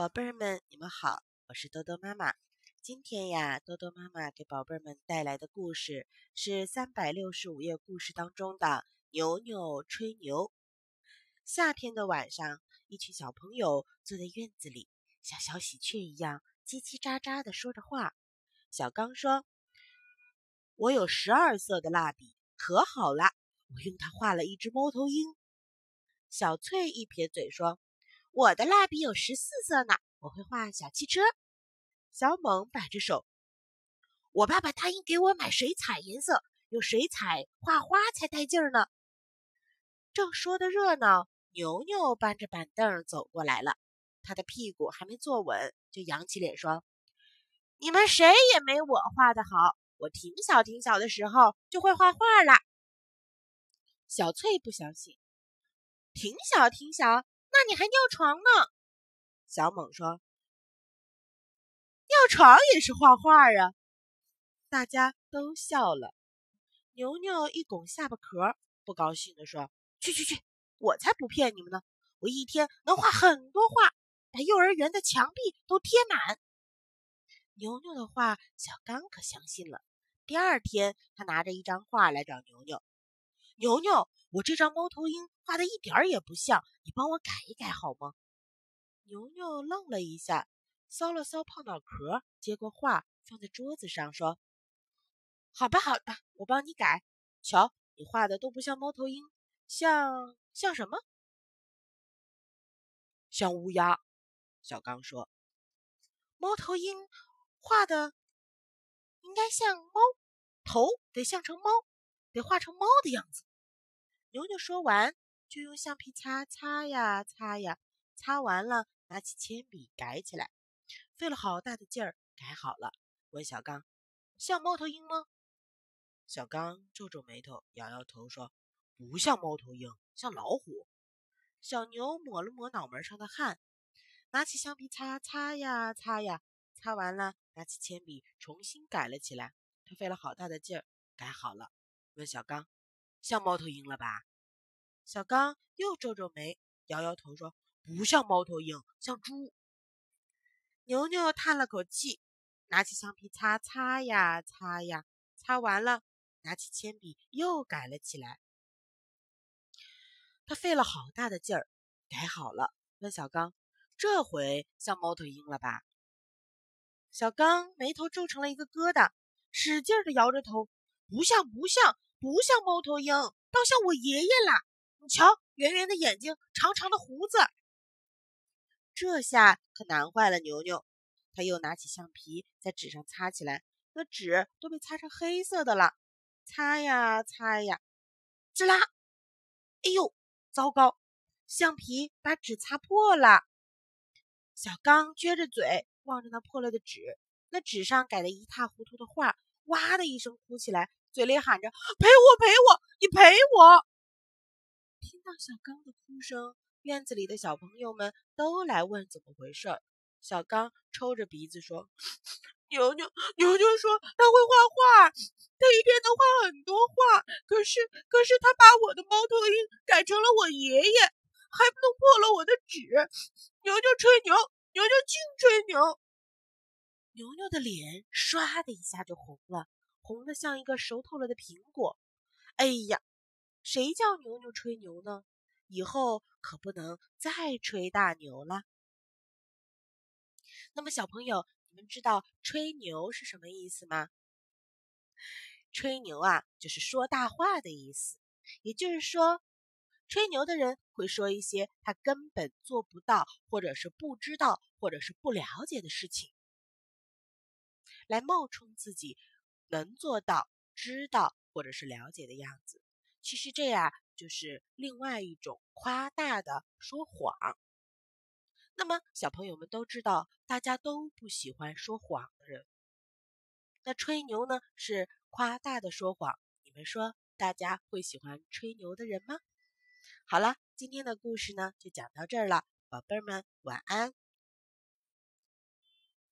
宝贝儿们，你们好，我是多多妈妈。今天呀，多多妈妈给宝贝儿们带来的故事是三百六十五页故事当中的《牛牛吹牛》。夏天的晚上，一群小朋友坐在院子里，像小喜鹊一样叽叽喳喳地说着话。小刚说：“我有十二色的蜡笔，可好了，我用它画了一只猫头鹰。”小翠一撇嘴说。我的蜡笔有十四色呢，我会画小汽车。小猛摆着手，我爸爸答应给我买水彩颜色，用水彩画花才带劲儿呢。正说的热闹，牛牛搬着板凳走过来了，他的屁股还没坐稳，就扬起脸说：“你们谁也没我画的好，我挺小挺小的时候就会画画了。”小翠不相信，挺小挺小。那你还尿床呢？小猛说：“尿床也是画画啊！”大家都笑了。牛牛一拱下巴壳，不高兴地说：“去去去！我才不骗你们呢！我一天能画很多画，把幼儿园的墙壁都贴满。”牛牛的话，小刚可相信了。第二天，他拿着一张画来找牛牛：“牛牛。”我这张猫头鹰画的一点儿也不像，你帮我改一改好吗？牛牛愣了一下，搔了搔胖脑壳，接过画放在桌子上，说：“好吧，好吧，我帮你改。瞧，你画的都不像猫头鹰，像像什么？像乌鸦。”小刚说：“猫头鹰画的应该像猫，头得像成猫，得画成猫的样子。”牛牛说完，就用橡皮擦擦呀擦呀，擦完了，拿起铅笔改起来，费了好大的劲儿，改好了。问小刚：“像猫头鹰吗？”小刚皱皱眉头，摇摇头说：“不像猫头鹰，像老虎。”小牛抹了抹脑门上的汗，拿起橡皮擦擦呀擦呀，擦完了，拿起铅笔重新改了起来。他费了好大的劲儿，改好了。问小刚。像猫头鹰了吧？小刚又皱皱眉，摇摇头说：“不像猫头鹰，像猪。”牛牛叹了口气，拿起橡皮擦擦呀擦呀，擦完了，拿起铅笔又改了起来。他费了好大的劲儿，改好了。问小刚：“这回像猫头鹰了吧？”小刚眉头皱成了一个疙瘩，使劲的摇着头：“不像，不像。”不像猫头鹰，倒像我爷爷啦！你瞧，圆圆的眼睛，长长的胡子。这下可难坏了牛牛。他又拿起橡皮在纸上擦起来，那纸都被擦成黑色的了。擦呀擦呀，吱啦！哎呦，糟糕！橡皮把纸擦破了。小刚撅着嘴望着那破了的纸，那纸上改得一塌糊涂的画，哇的一声哭起来。嘴里喊着：“赔我，赔我，你赔我！”听到小刚的哭声，院子里的小朋友们都来问怎么回事。小刚抽着鼻子说：“牛牛，牛牛说他会画画，他一天能画很多画。可是，可是他把我的猫头鹰改成了我爷爷，还弄破了我的纸。牛牛吹牛，牛牛净吹牛。”牛牛的脸唰的一下就红了。红的像一个熟透了的苹果。哎呀，谁叫牛牛吹牛呢？以后可不能再吹大牛了。那么，小朋友，你们知道吹牛是什么意思吗？吹牛啊，就是说大话的意思。也就是说，吹牛的人会说一些他根本做不到，或者是不知道，或者是不了解的事情，来冒充自己。能做到知道或者是了解的样子，其实这样就是另外一种夸大的说谎。那么小朋友们都知道，大家都不喜欢说谎的人。那吹牛呢是夸大的说谎，你们说大家会喜欢吹牛的人吗？好了，今天的故事呢就讲到这儿了，宝贝儿们晚安。